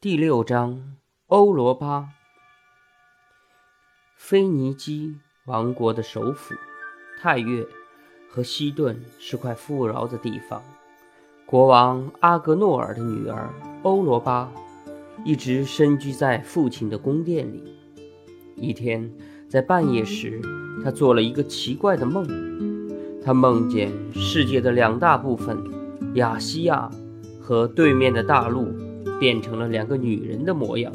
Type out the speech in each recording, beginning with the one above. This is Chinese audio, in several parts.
第六章，欧罗巴。腓尼基王国的首府泰岳和西顿是块富饶的地方。国王阿格诺尔的女儿欧罗巴一直深居在父亲的宫殿里。一天，在半夜时，他做了一个奇怪的梦。他梦见世界的两大部分——亚细亚和对面的大陆。变成了两个女人的模样，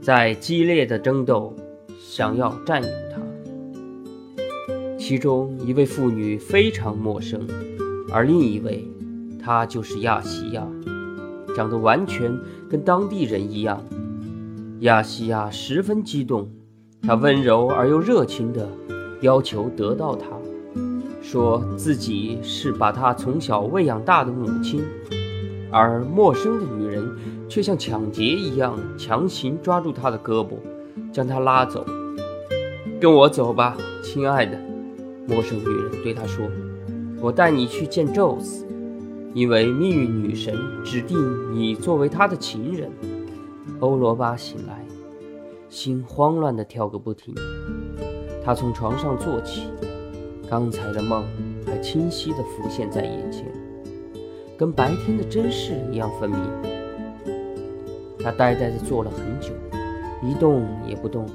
在激烈的争斗，想要占有她。其中一位妇女非常陌生，而另一位，她就是亚西亚，长得完全跟当地人一样。亚西亚十分激动，她温柔而又热情地要求得到她，说自己是把她从小喂养大的母亲。而陌生的女人却像抢劫一样强行抓住他的胳膊，将他拉走。跟我走吧，亲爱的。陌生女人对他说：“我带你去见宙斯，因为命运女神指定你作为他的情人。”欧罗巴醒来，心慌乱地跳个不停。他从床上坐起，刚才的梦还清晰地浮现在眼前。跟白天的真实一样分明。他呆呆地坐了很久，一动也不动。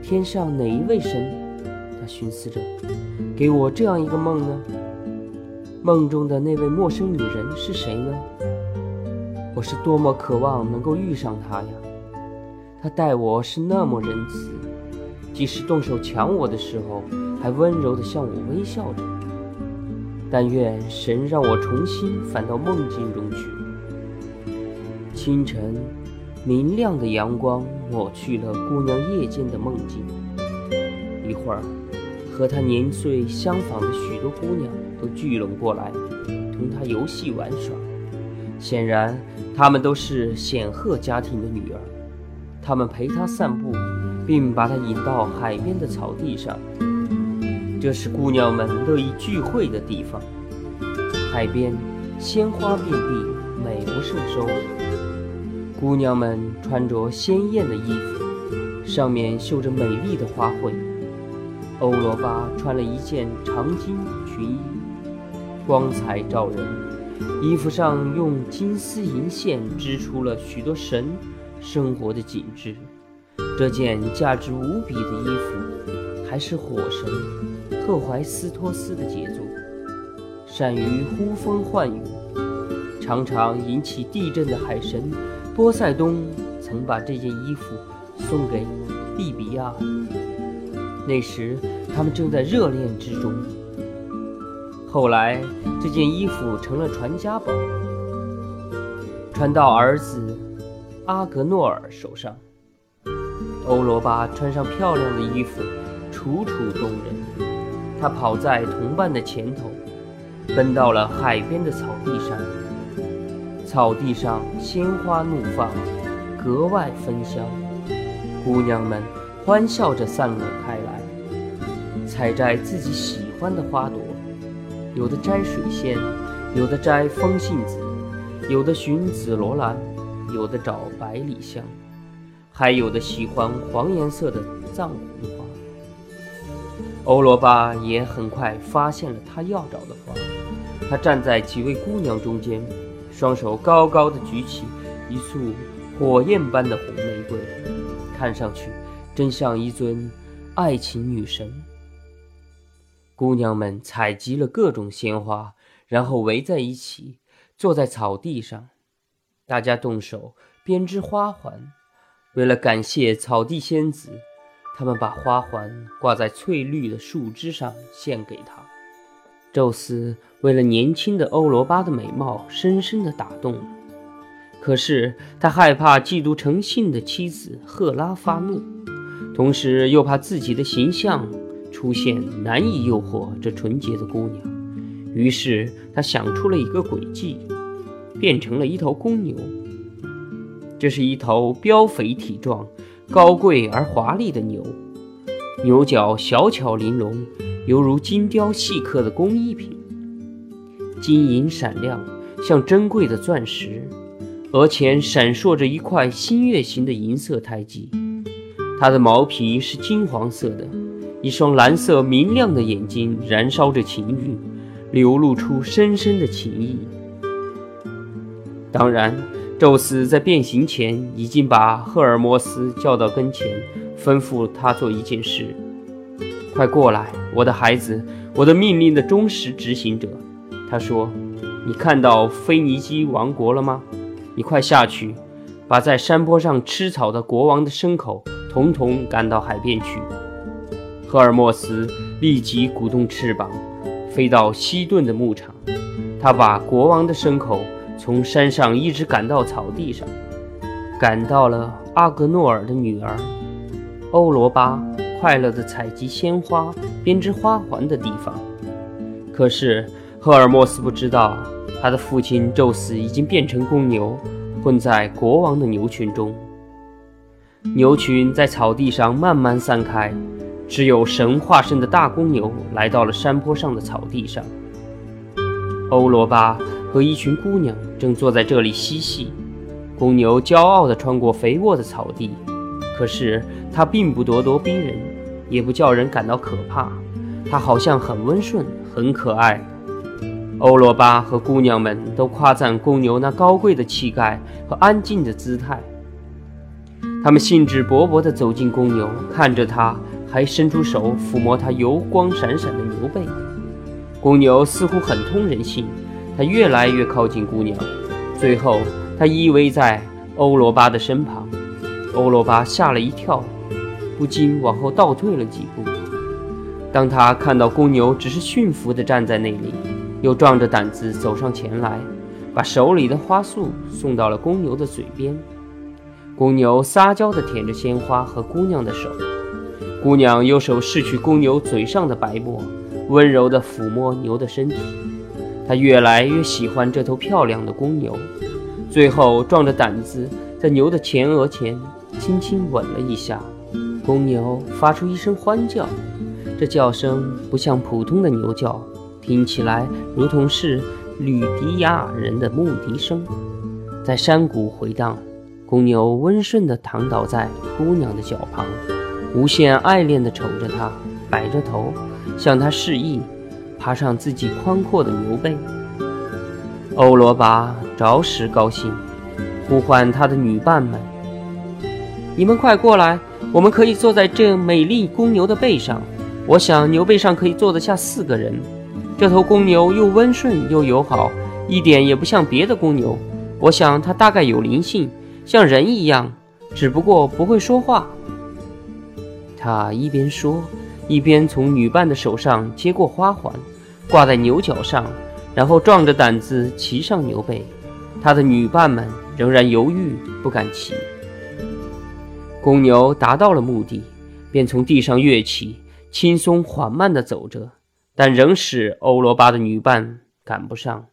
天上哪一位神？他寻思着，给我这样一个梦呢？梦中的那位陌生女人是谁呢？我是多么渴望能够遇上她呀！她待我是那么仁慈，即使动手抢我的时候，还温柔地向我微笑着。但愿神让我重新返到梦境中去。清晨，明亮的阳光抹去了姑娘夜间的梦境。一会儿，和她年岁相仿的许多姑娘都聚拢过来，同她游戏玩耍。显然，她们都是显赫家庭的女儿。她们陪她散步，并把她引到海边的草地上。这是姑娘们乐意聚会的地方。海边鲜花遍地，美不胜收。姑娘们穿着鲜艳的衣服，上面绣着美丽的花卉。欧罗巴穿了一件长金裙衣，光彩照人。衣服上用金丝银线织出了许多神生活的景致。这件价值无比的衣服，还是火神。赫淮斯托斯的杰作，善于呼风唤雨，常常引起地震的海神波塞冬曾把这件衣服送给利比亚。那时他们正在热恋之中。后来这件衣服成了传家宝，传到儿子阿格诺尔手上。欧罗巴穿上漂亮的衣服，楚楚动人。他跑在同伴的前头，奔到了海边的草地上。草地上鲜花怒放，格外芬香。姑娘们欢笑着散落开来，采摘自己喜欢的花朵。有的摘水仙，有的摘风信子，有的寻紫罗兰，有的找百里香，还有的喜欢黄颜色的藏红。欧罗巴也很快发现了他要找的花。他站在几位姑娘中间，双手高高的举起一束火焰般的红玫瑰，看上去真像一尊爱情女神。姑娘们采集了各种鲜花，然后围在一起，坐在草地上，大家动手编织花环，为了感谢草地仙子。他们把花环挂在翠绿的树枝上，献给他。宙斯为了年轻的欧罗巴的美貌，深深地打动了。可是他害怕嫉妒成性的妻子赫拉发怒，同时又怕自己的形象出现难以诱惑这纯洁的姑娘。于是他想出了一个诡计，变成了一头公牛。这是一头膘肥体壮。高贵而华丽的牛，牛角小巧玲珑，犹如精雕细刻的工艺品，晶莹闪亮，像珍贵的钻石。额前闪烁着一块新月形的银色胎记。它的毛皮是金黄色的，一双蓝色明亮的眼睛燃烧着情欲，流露出深深的情意。当然，宙斯在变形前已经把赫尔墨斯叫到跟前，吩咐他做一件事：“快过来，我的孩子，我的命令的忠实执行者。”他说：“你看到腓尼基王国了吗？你快下去，把在山坡上吃草的国王的牲口。”统统赶到海边去。赫尔墨斯立即鼓动翅膀，飞到西顿的牧场。他把国王的牲口从山上一直赶到草地上，赶到了阿格诺尔的女儿欧罗巴快乐地采集鲜花、编织花环的地方。可是赫尔墨斯不知道，他的父亲宙斯已经变成公牛，混在国王的牛群中。牛群在草地上慢慢散开，只有神化身的大公牛来到了山坡上的草地上。欧罗巴和一群姑娘正坐在这里嬉戏。公牛骄傲地穿过肥沃的草地，可是它并不咄咄逼人，也不叫人感到可怕。它好像很温顺，很可爱。欧罗巴和姑娘们都夸赞公牛那高贵的气概和安静的姿态。他们兴致勃勃地走进公牛，看着它，还伸出手抚摸它油光闪闪的牛背。公牛似乎很通人性，他越来越靠近姑娘，最后他依偎在欧罗巴的身旁。欧罗巴吓了一跳，不禁往后倒退了几步。当他看到公牛只是驯服地站在那里，又壮着胆子走上前来，把手里的花束送到了公牛的嘴边。公牛撒娇地舔着鲜花和姑娘的手，姑娘用手拭去公牛嘴上的白沫，温柔地抚摸牛的身体。他越来越喜欢这头漂亮的公牛，最后壮着胆子在牛的前额前轻轻吻了一下。公牛发出一声欢叫，这叫声不像普通的牛叫，听起来如同是吕迪亚人的牧笛声，在山谷回荡。公牛温顺地躺倒在姑娘的脚旁，无限爱恋地瞅着她，摆着头向她示意，爬上自己宽阔的牛背。欧罗巴着实高兴，呼唤他的女伴们：“你们快过来，我们可以坐在这美丽公牛的背上。我想牛背上可以坐得下四个人。这头公牛又温顺又友好，一点也不像别的公牛。我想它大概有灵性。”像人一样，只不过不会说话。他一边说，一边从女伴的手上接过花环，挂在牛角上，然后壮着胆子骑上牛背。他的女伴们仍然犹豫，不敢骑。公牛达到了目的，便从地上跃起，轻松缓慢地走着，但仍使欧罗巴的女伴赶不上。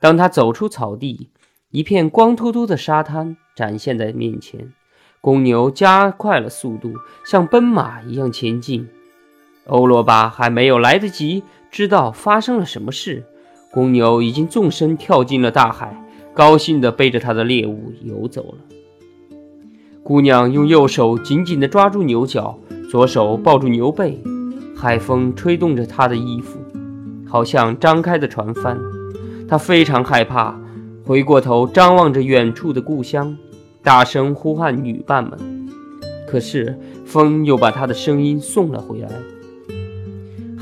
当他走出草地，一片光秃秃的沙滩。展现在面前，公牛加快了速度，像奔马一样前进。欧罗巴还没有来得及知道发生了什么事，公牛已经纵身跳进了大海，高兴地背着他的猎物游走了。姑娘用右手紧紧地抓住牛角，左手抱住牛背，海风吹动着她的衣服，好像张开的船帆。她非常害怕，回过头张望着远处的故乡。大声呼唤女伴们，可是风又把她的声音送了回来。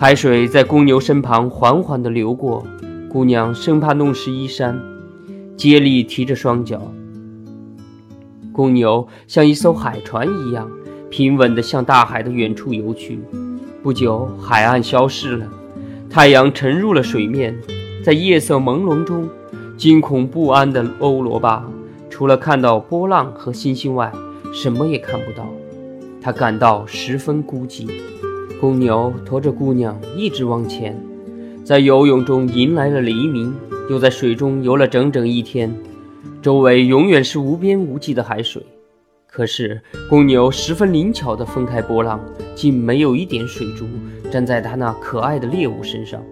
海水在公牛身旁缓缓地流过，姑娘生怕弄湿衣衫，竭力提着双脚。公牛像一艘海船一样平稳地向大海的远处游去。不久，海岸消失了，太阳沉入了水面，在夜色朦胧中，惊恐不安的欧罗巴。除了看到波浪和星星外，什么也看不到。他感到十分孤寂。公牛驮着姑娘一直往前，在游泳中迎来了黎明，又在水中游了整整一天。周围永远是无边无际的海水。可是公牛十分灵巧地分开波浪，竟没有一点水珠粘在他那可爱的猎物身上。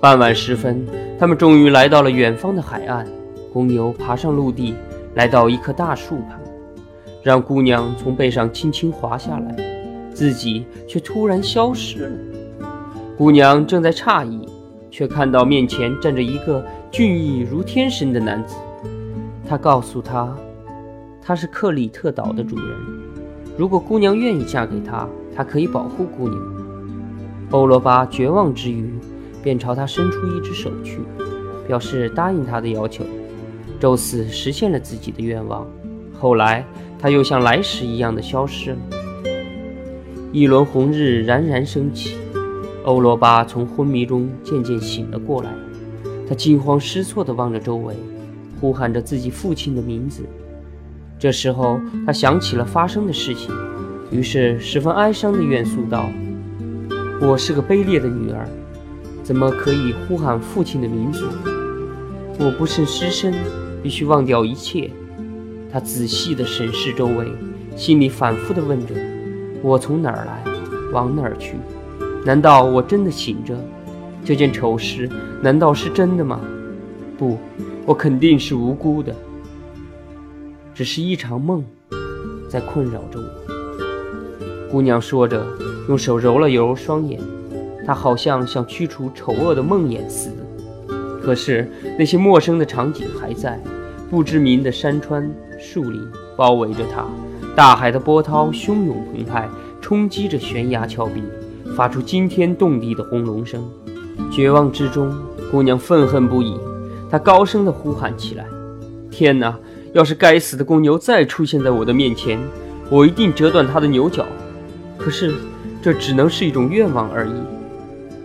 傍晚时分，他们终于来到了远方的海岸。公牛爬上陆地。来到一棵大树旁，让姑娘从背上轻轻滑下来，自己却突然消失了。姑娘正在诧异，却看到面前站着一个俊逸如天神的男子。他告诉她，他是克里特岛的主人，如果姑娘愿意嫁给他，他可以保护姑娘。欧罗巴绝望之余，便朝他伸出一只手去，表示答应他的要求。宙斯实现了自己的愿望，后来他又像来时一样的消失了。一轮红日冉冉升起，欧罗巴从昏迷中渐渐醒了过来，他惊慌失措地望着周围，呼喊着自己父亲的名字。这时候，他想起了发生的事情，于是十分哀伤地怨诉道：“我是个卑劣的女儿，怎么可以呼喊父亲的名字？我不慎失身。”必须忘掉一切。他仔细地审视周围，心里反复地问着：“我从哪儿来，往哪儿去？难道我真的醒着？这件丑事难道是真的吗？不，我肯定是无辜的。只是一场梦，在困扰着我。”姑娘说着，用手揉了揉双眼，她好像想驱除丑恶的梦魇似的。可是那些陌生的场景还在，不知名的山川、树林包围着她，大海的波涛汹涌澎湃，冲击着悬崖峭壁，发出惊天动地的轰隆声。绝望之中，姑娘愤恨不已，她高声地呼喊起来：“天哪！要是该死的公牛再出现在我的面前，我一定折断它的牛角。可是，这只能是一种愿望而已。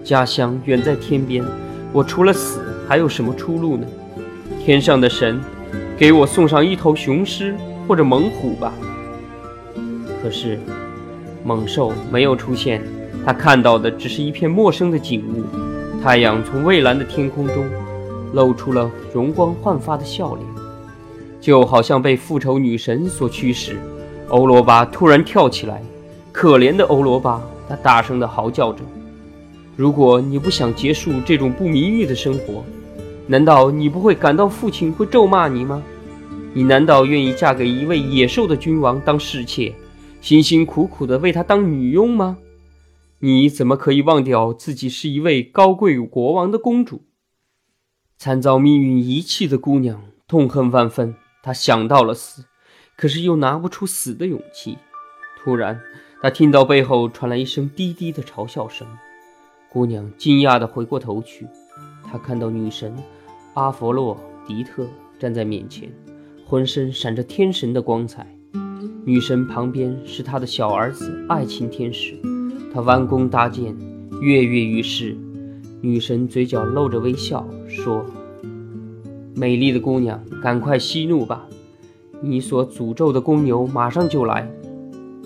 家乡远在天边，我除了死……”还有什么出路呢？天上的神，给我送上一头雄狮或者猛虎吧。可是，猛兽没有出现，他看到的只是一片陌生的景物。太阳从蔚蓝的天空中露出了容光焕发的笑脸，就好像被复仇女神所驱使。欧罗巴突然跳起来，可怜的欧罗巴，他大声地嚎叫着：“如果你不想结束这种不名誉的生活，”难道你不会感到父亲会咒骂你吗？你难道愿意嫁给一位野兽的君王当侍妾，辛辛苦苦地为他当女佣吗？你怎么可以忘掉自己是一位高贵国王的公主？惨遭命运遗弃的姑娘痛恨万分，她想到了死，可是又拿不出死的勇气。突然，她听到背后传来一声低低的嘲笑声，姑娘惊讶地回过头去，她看到女神。阿佛洛狄特站在面前，浑身闪着天神的光彩。女神旁边是她的小儿子爱情天使，他弯弓搭箭，跃跃欲试。女神嘴角露着微笑，说：“美丽的姑娘，赶快息怒吧！你所诅咒的公牛马上就来，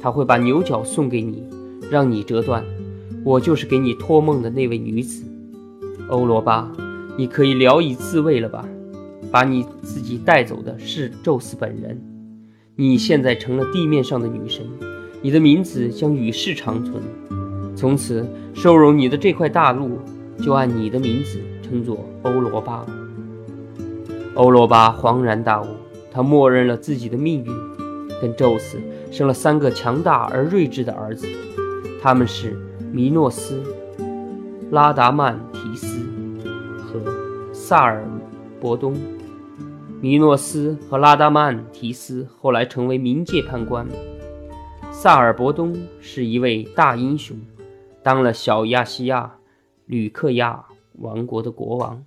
他会把牛角送给你，让你折断。我就是给你托梦的那位女子，欧罗巴。”你可以聊以自慰了吧？把你自己带走的是宙斯本人。你现在成了地面上的女神，你的名字将与世长存。从此，收容你的这块大陆就按你的名字称作欧罗巴。欧罗巴恍然大悟，他默认了自己的命运，跟宙斯生了三个强大而睿智的儿子，他们是弥诺斯、拉达曼提斯和。萨尔伯东、米诺斯和拉达曼提斯后来成为冥界判官。萨尔伯东是一位大英雄，当了小亚细亚吕克亚王国的国王。